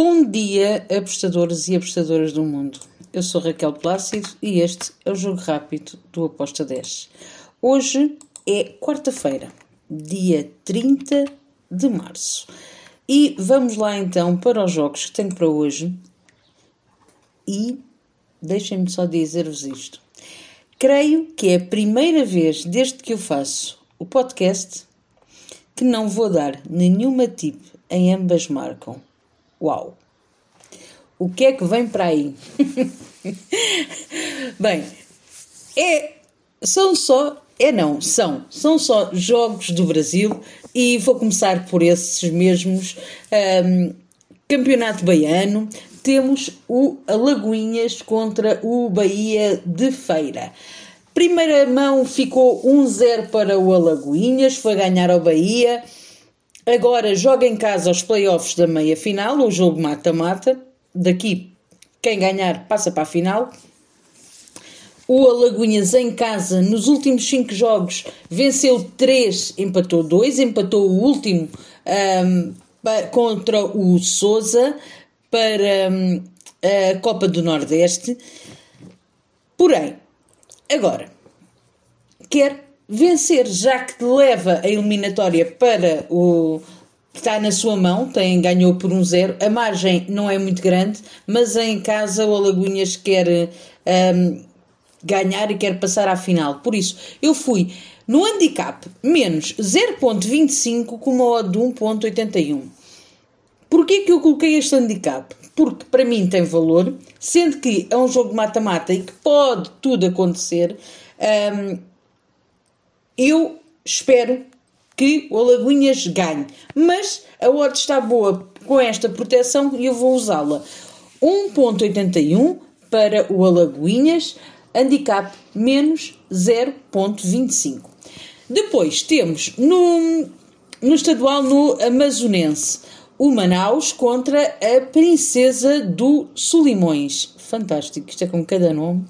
Bom dia, apostadores e apostadoras do mundo. Eu sou Raquel Plácido e este é o Jogo Rápido do Aposta 10. Hoje é quarta-feira, dia 30 de março. E vamos lá então para os jogos que tenho para hoje. E deixem-me só dizer-vos isto. Creio que é a primeira vez desde que eu faço o podcast que não vou dar nenhuma tip em ambas marcam. Uau! O que é que vem para aí? Bem, é, são só, é não, são, são só jogos do Brasil e vou começar por esses mesmos. Um, Campeonato Baiano, temos o Alagoinhas contra o Bahia de Feira. Primeira mão ficou 1-0 para o Alagoinhas, foi ganhar ao Bahia. Agora joga em casa os playoffs da meia final, o jogo mata-mata. Daqui, quem ganhar passa para a final. O Alagoinhas em casa, nos últimos 5 jogos, venceu 3, empatou 2, empatou o último um, contra o Souza para um, a Copa do Nordeste. Porém, agora, quer vencer, já que leva a eliminatória para o que está na sua mão, tem, ganhou por um zero. A margem não é muito grande, mas em casa o Alagoinhas quer um, ganhar e quer passar à final. Por isso, eu fui no handicap menos 0.25 com uma odd de 1.81. Porquê que eu coloquei este handicap? Porque para mim tem valor, sendo que é um jogo mata-mata e que pode tudo acontecer. Um, eu espero que o Alagoinhas ganhe, mas a odd está boa com esta proteção e eu vou usá-la. 1.81 para o Alagoinhas, handicap menos 0.25. Depois temos no, no estadual no Amazonense o Manaus contra a Princesa do Solimões. Fantástico, isto é com cada nome.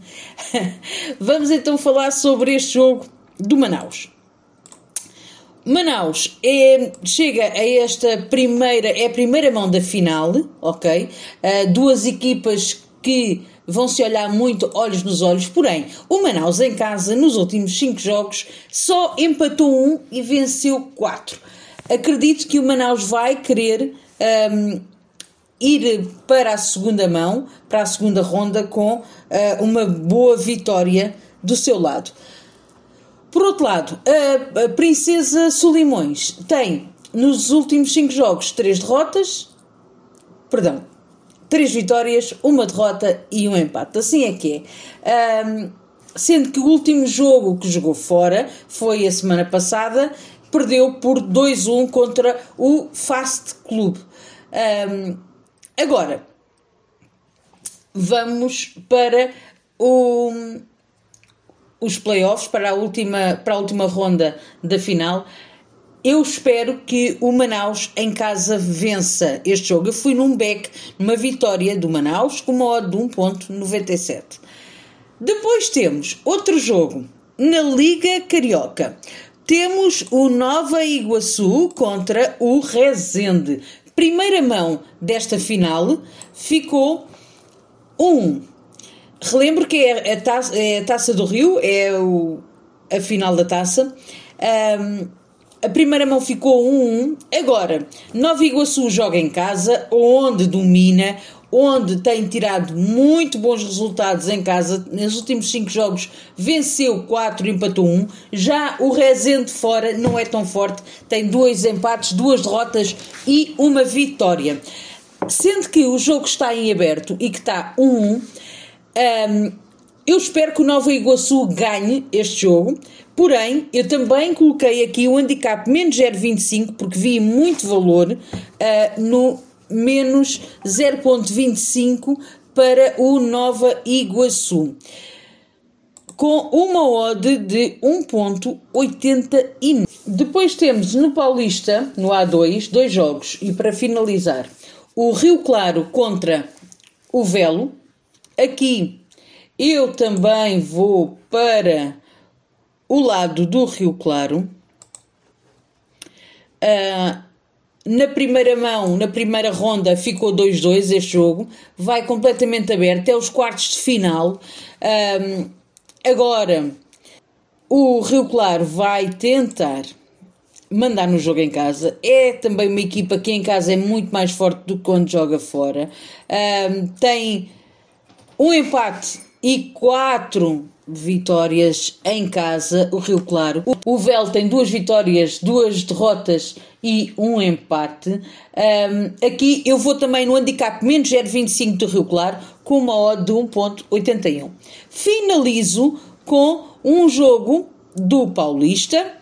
Vamos então falar sobre este jogo do Manaus. Manaus é, chega a esta primeira, é a primeira mão da final, ok? Uh, duas equipas que vão se olhar muito olhos nos olhos, porém, o Manaus em casa, nos últimos cinco jogos, só empatou um e venceu quatro. Acredito que o Manaus vai querer um, ir para a segunda mão, para a segunda ronda, com uh, uma boa vitória do seu lado. Por outro lado, a, Princesa Solimões tem nos últimos cinco jogos três derrotas, perdão, três vitórias, uma derrota e um empate. Assim é que é. Um, sendo que o último jogo que jogou fora foi a semana passada, perdeu por 2-1 contra o Fast Club. Um, agora, vamos para o os playoffs para a última, para a última ronda da final. Eu espero que o Manaus em casa vença este jogo. Eu fui num back, numa vitória do Manaus com uma odd de 1.97. Depois temos outro jogo na Liga Carioca. Temos o Nova Iguaçu contra o Rezende. Primeira mão desta final ficou 1. Um Relembro que é a taça, é a taça do Rio, é o, a final da taça. Um, a primeira mão ficou 1-1. Agora, Nova Iguaçu joga em casa, onde domina, onde tem tirado muito bons resultados em casa. Nos últimos 5 jogos venceu 4, empatou 1. Já o Rezende fora não é tão forte, tem dois empates, duas derrotas e uma vitória. Sendo que o jogo está em aberto e que está 1-1, um, eu espero que o Nova Iguaçu ganhe este jogo, porém, eu também coloquei aqui o handicap menos 0,25 porque vi muito valor uh, no menos 0,25 para o Nova Iguaçu. Com uma odd de 1,89. Depois temos no Paulista, no A2, dois jogos. E para finalizar, o Rio Claro contra o Velo, Aqui eu também vou para o lado do Rio Claro. Uh, na primeira mão, na primeira ronda, ficou 2-2 este jogo. Vai completamente aberto até os quartos de final. Um, agora, o Rio Claro vai tentar mandar no jogo em casa. É também uma equipa que em casa é muito mais forte do que quando joga fora. Um, tem um empate e quatro vitórias em casa, o Rio Claro. O Vel tem duas vitórias, duas derrotas e um empate. Um, aqui eu vou também no handicap menos 0,25 do Rio Claro com uma odd de 1.81. Finalizo com um jogo do Paulista,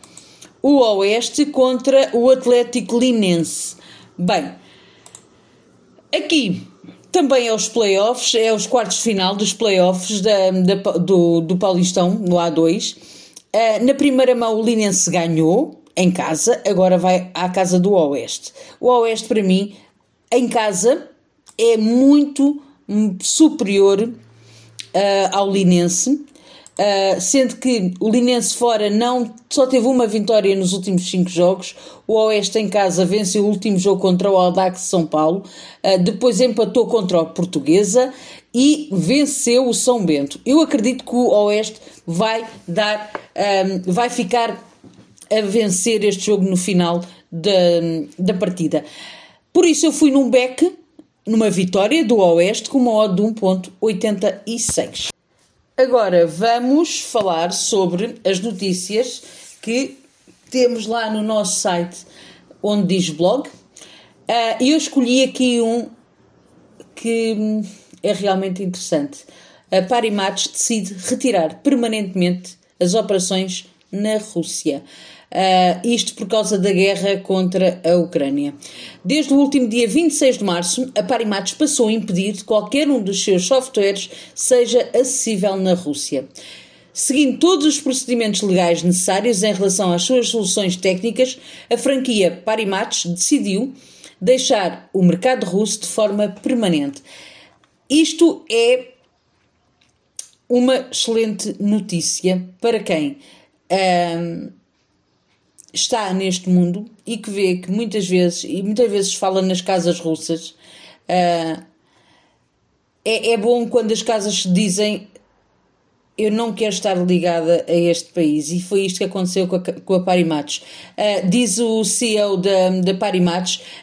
o Oeste contra o Atlético Linense. Bem, aqui também é os playoffs, é os quartos de final dos playoffs da, da, do, do Paulistão, no A2. Uh, ah, na primeira mão o Linense ganhou, em casa, agora vai à casa do Oeste. O Oeste, para mim, em casa, é muito superior uh, ao Linense. Uh, sendo que o Linense fora não só teve uma vitória nos últimos cinco jogos, o Oeste em casa venceu o último jogo contra o Aldax São Paulo, uh, depois empatou contra o Portuguesa e venceu o São Bento. Eu acredito que o Oeste vai dar, um, vai ficar a vencer este jogo no final da, da partida. Por isso eu fui num back, numa vitória do Oeste com uma odd de 1.86. Agora vamos falar sobre as notícias que temos lá no nosso site onde diz blog. Uh, eu escolhi aqui um que é realmente interessante. A Parimatch decide retirar permanentemente as operações na Rússia. Uh, isto por causa da guerra contra a Ucrânia. Desde o último dia 26 de março, a Parimates passou a impedir que qualquer um dos seus softwares seja acessível na Rússia. Seguindo todos os procedimentos legais necessários em relação às suas soluções técnicas, a franquia Parimates decidiu deixar o mercado russo de forma permanente. Isto é uma excelente notícia para quem um, está neste mundo e que vê que muitas vezes, e muitas vezes fala nas casas russas, uh, é, é bom quando as casas dizem eu não quero estar ligada a este país e foi isto que aconteceu com a, com a. Uh, diz o CEO da, da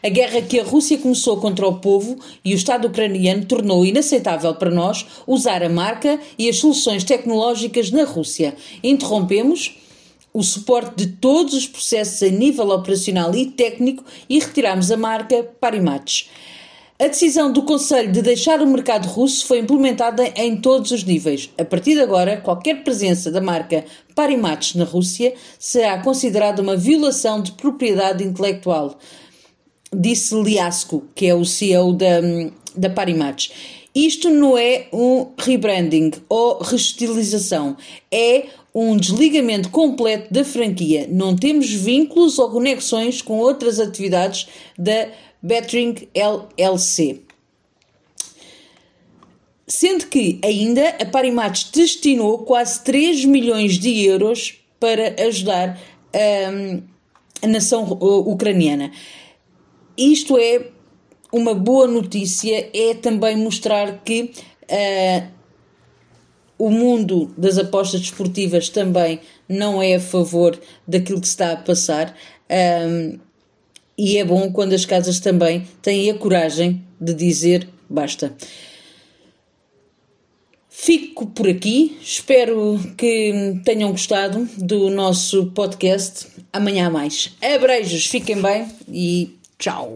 a guerra que a Rússia começou contra o povo e o Estado ucraniano tornou inaceitável para nós usar a marca e as soluções tecnológicas na Rússia. Interrompemos o suporte de todos os processos a nível operacional e técnico e retiramos a marca Parimatch. A decisão do Conselho de deixar o mercado russo foi implementada em todos os níveis. A partir de agora, qualquer presença da marca Parimatch na Rússia será considerada uma violação de propriedade intelectual, disse Liasco, que é o CEO da, da Parimatch. Isto não é um rebranding ou restilização, é um desligamento completo da franquia. Não temos vínculos ou conexões com outras atividades da Bettering LLC. Sendo que ainda a Parimatch destinou quase 3 milhões de euros para ajudar um, a nação ucraniana. Isto é uma boa notícia, é também mostrar que uh, o mundo das apostas desportivas também não é a favor daquilo que se está a passar. Um, e é bom quando as casas também têm a coragem de dizer basta. Fico por aqui, espero que tenham gostado do nosso podcast. Amanhã há mais. Abreijos, fiquem bem e tchau!